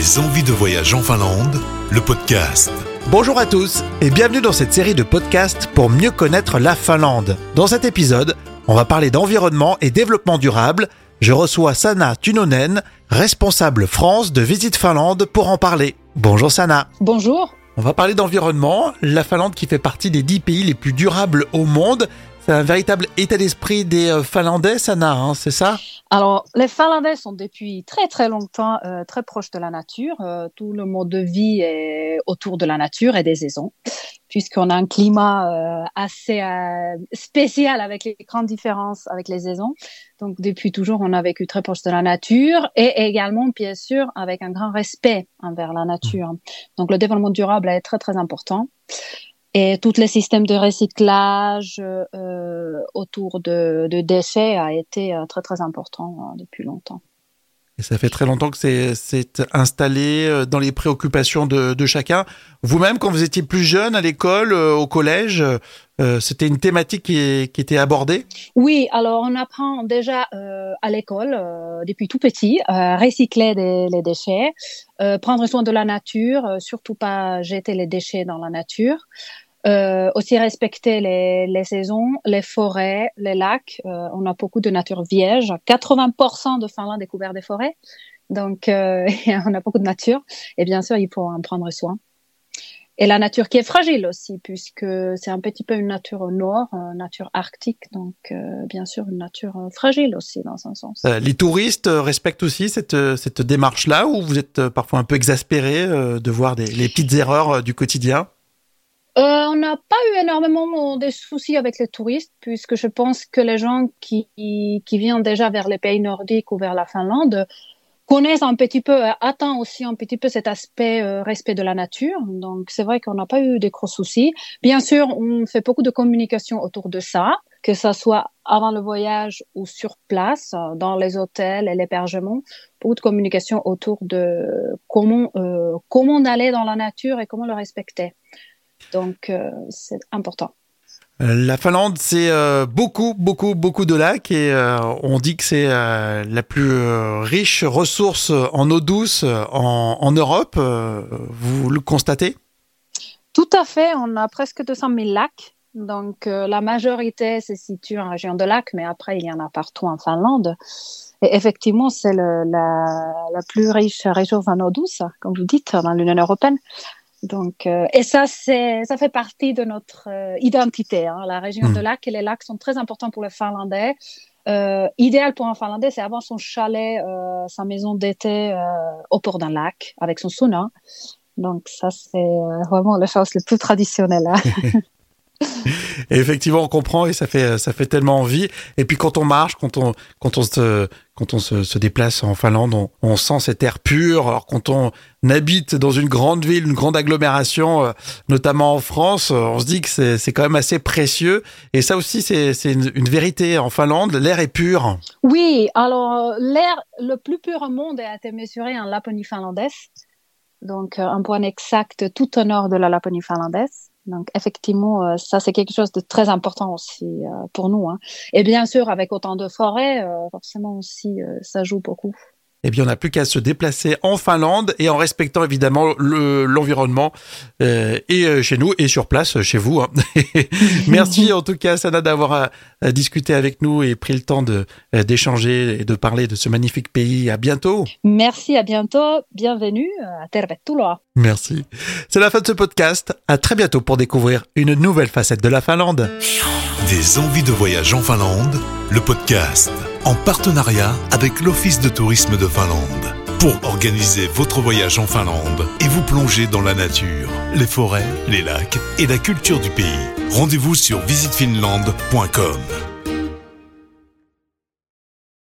Des envies de voyage en Finlande, le podcast. Bonjour à tous et bienvenue dans cette série de podcasts pour mieux connaître la Finlande. Dans cet épisode, on va parler d'environnement et développement durable. Je reçois Sana Tunonen, responsable France de Visite Finlande pour en parler. Bonjour Sana. Bonjour. On va parler d'environnement, la Finlande qui fait partie des 10 pays les plus durables au monde. C'est un véritable état d'esprit des euh, Finlandais, Sana, hein, c'est ça? Alors, les Finlandais sont depuis très très longtemps euh, très proches de la nature. Euh, tout le mode de vie est autour de la nature et des saisons, puisqu'on a un climat euh, assez euh, spécial avec les grandes différences avec les saisons. Donc, depuis toujours, on a vécu très proche de la nature et également, bien sûr, avec un grand respect envers la nature. Donc, le développement durable est très très important. Et tous les systèmes de recyclage euh, autour de, de déchets a été euh, très très important euh, depuis longtemps. Ça fait très longtemps que c'est installé euh, dans les préoccupations de, chacun. Vous-même, quand vous étiez plus jeune à l'école, euh, au collège, euh, c'était une thématique qui, était abordée? Oui, alors on apprend déjà à l'école depuis tout petit euh, recycler les déchets, prendre soin de la nature, surtout pas jeter les déchets dans la nature. Euh, aussi respecter les, les saisons, les forêts, les lacs. Euh, on a beaucoup de nature vierge. 80% de Finlande est couvert des forêts. Donc, euh, on a beaucoup de nature. Et bien sûr, il faut en prendre soin. Et la nature qui est fragile aussi, puisque c'est un petit peu une nature au nord, une nature arctique. Donc, euh, bien sûr, une nature euh, fragile aussi, dans un sens. Euh, Les touristes euh, respectent aussi cette, euh, cette démarche-là ou vous êtes euh, parfois un peu exaspéré euh, de voir des, les petites erreurs euh, du quotidien? Euh, on n'a pas eu énormément de soucis avec les touristes, puisque je pense que les gens qui, qui viennent déjà vers les pays nordiques ou vers la Finlande connaissent un petit peu, euh, attendent aussi un petit peu cet aspect euh, respect de la nature. Donc c'est vrai qu'on n'a pas eu de gros soucis. Bien sûr, on fait beaucoup de communication autour de ça, que ça soit avant le voyage ou sur place, dans les hôtels et l'hébergement, beaucoup de communication autour de comment euh, comment aller dans la nature et comment le respecter. Donc, euh, c'est important. Euh, La Finlande, c'est euh, beaucoup, beaucoup, beaucoup de lacs et on dit que c'est la plus riche ressource en eau douce en, en Europe. Vous le constatez? Tout à fait, on a presque 200 000 lacs. Donc, la majorité se situe en région de lacs, mais après, il y en a partout en Finlande. Et effectivement, c'est la, la plus riche région en eau douce, comme vous dites, dans l'Union européenne. Donc, euh, et ça, c'est, ça fait partie de notre euh, identité. Hein, la région Mm. de lacs et les lacs sont très importants pour les Finlandais. Euh, idéal pour un Finlandais, c'est avoir son chalet, euh, sa maison d'été euh, au port d'un lac avec son sauna. Donc ça, c'est euh, vraiment la chose la plus traditionnelle. hein. Et effectivement, on comprend et ça fait ça fait tellement envie. Et puis quand on marche, quand on quand on se quand on se, se déplace en Finlande, on, on sent cet air pur. Alors quand on habite dans une grande ville, une grande agglomération, euh, notamment en France, euh, on se dit que c'est c'est quand même assez précieux. Et ça aussi, c'est c'est une, une vérité en Finlande. L'air est pur. Oui, alors l'air le plus pur au monde a été mesuré en Laponie finlandaise. Donc euh, un point exact tout au nord de la Laponie finlandaise. Donc effectivement, euh, ça c'est quelque chose de très important aussi euh, pour nous. Hein. Et bien sûr, avec autant de forêts, euh, forcément aussi, ça joue beaucoup. Eh bien, on n'a plus qu'à se déplacer en Finlande et en respectant évidemment le- l'environnement euh, et euh, chez nous et sur place euh, chez vous. hein. Merci en tout cas, Sana, d'avoir euh, discuté avec nous et pris le temps de d'échanger et de parler de ce magnifique pays. À bientôt. Merci, à bientôt, bienvenue à Tervetuloa. Merci. C'est la fin de ce podcast. À très bientôt pour découvrir une nouvelle facette de la Finlande. Des envies de voyage en Finlande, le podcast. En partenariat avec l'Office de tourisme de Finlande. Pour organiser votre voyage en Finlande et vous plonger dans la nature, les forêts, les lacs et la culture du pays. Rendez-vous sur visitefinlande.com.